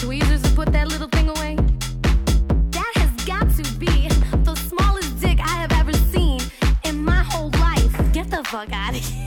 tweezers to put that little thing away? That has got to be the smallest dick I have ever seen in my whole life. Get the fuck out of here.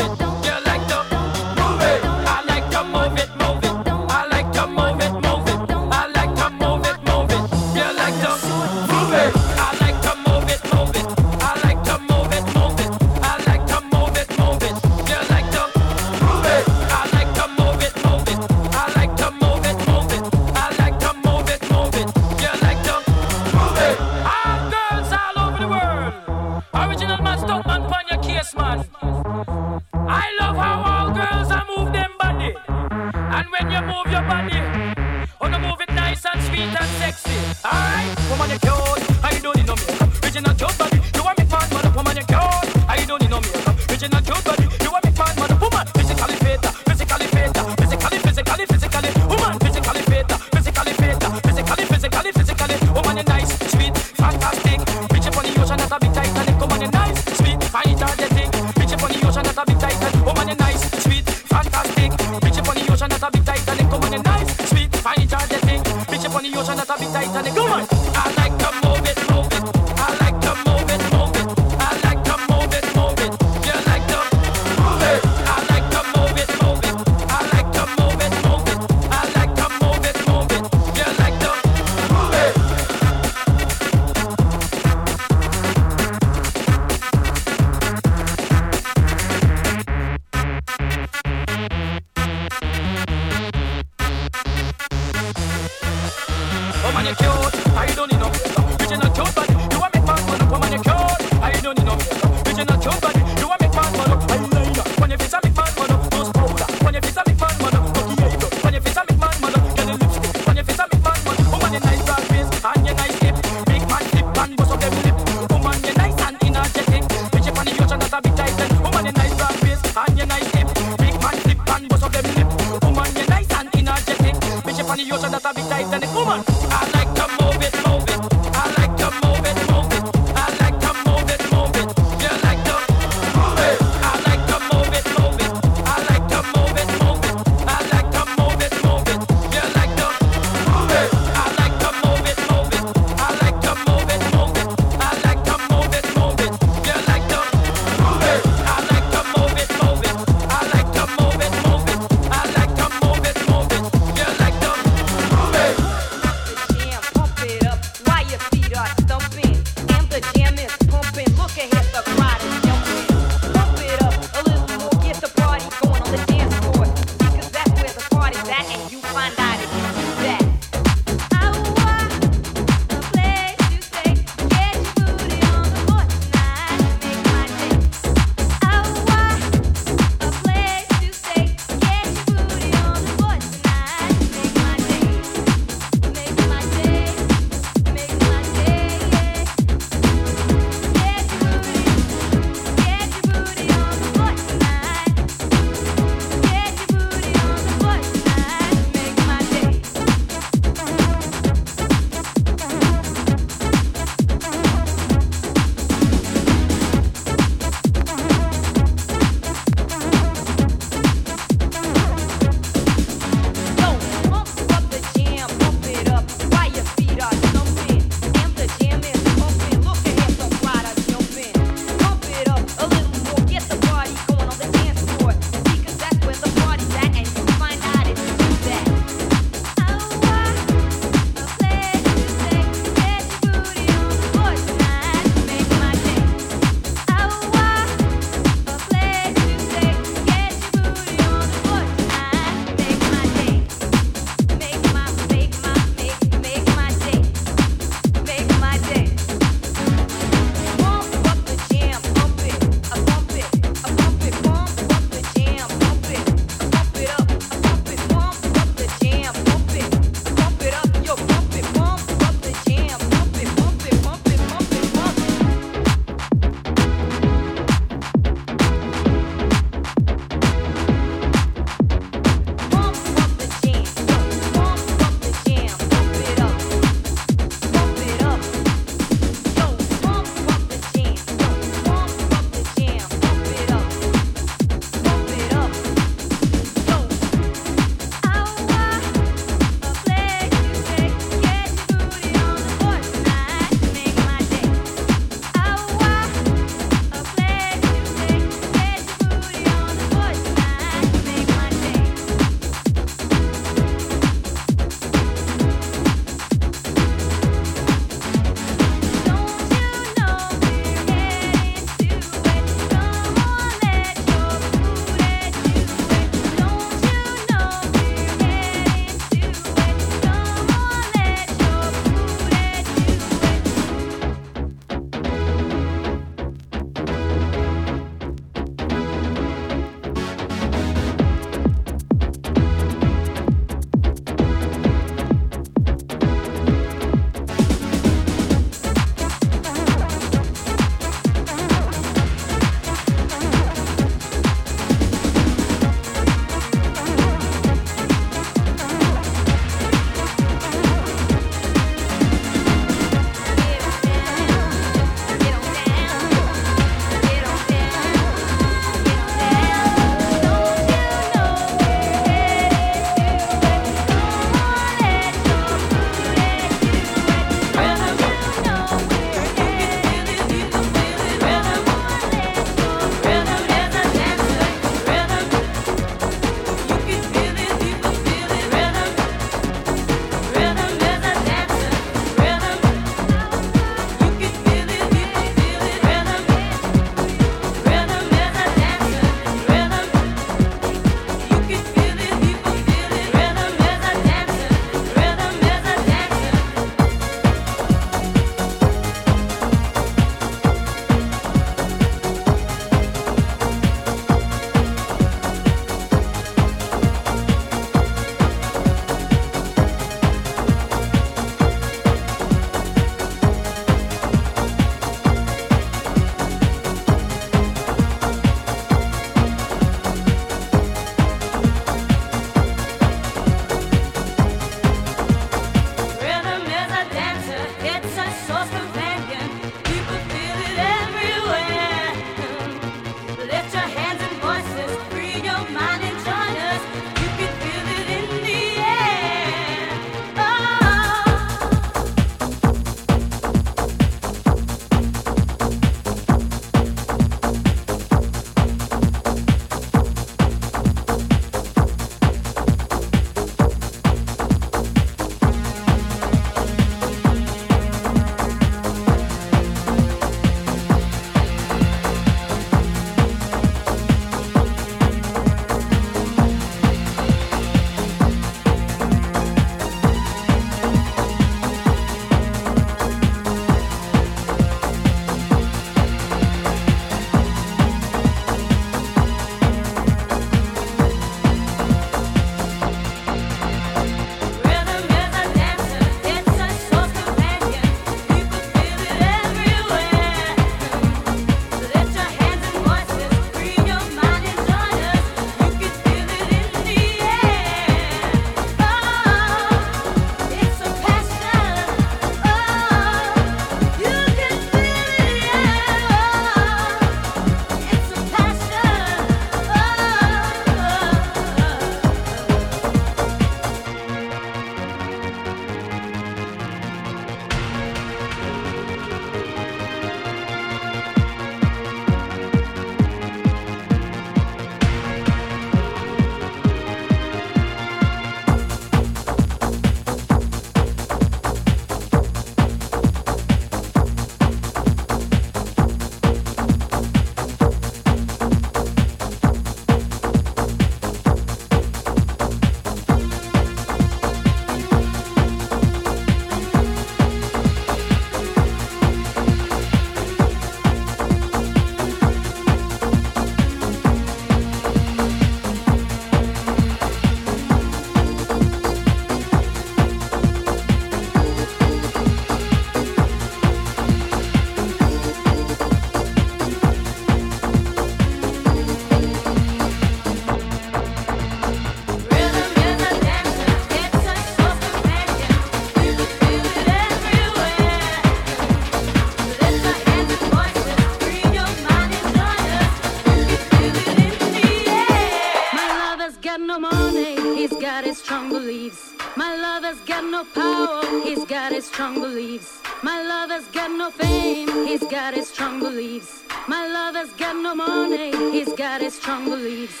his strong beliefs.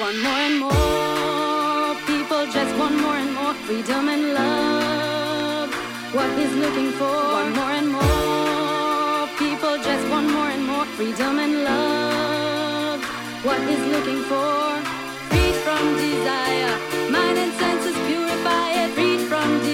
One more and more people just want more and more freedom and love. What he's looking for. One more and more people just want more and more freedom and love. What he's looking for. Freed from desire, mind and senses purify it. Freed from desire.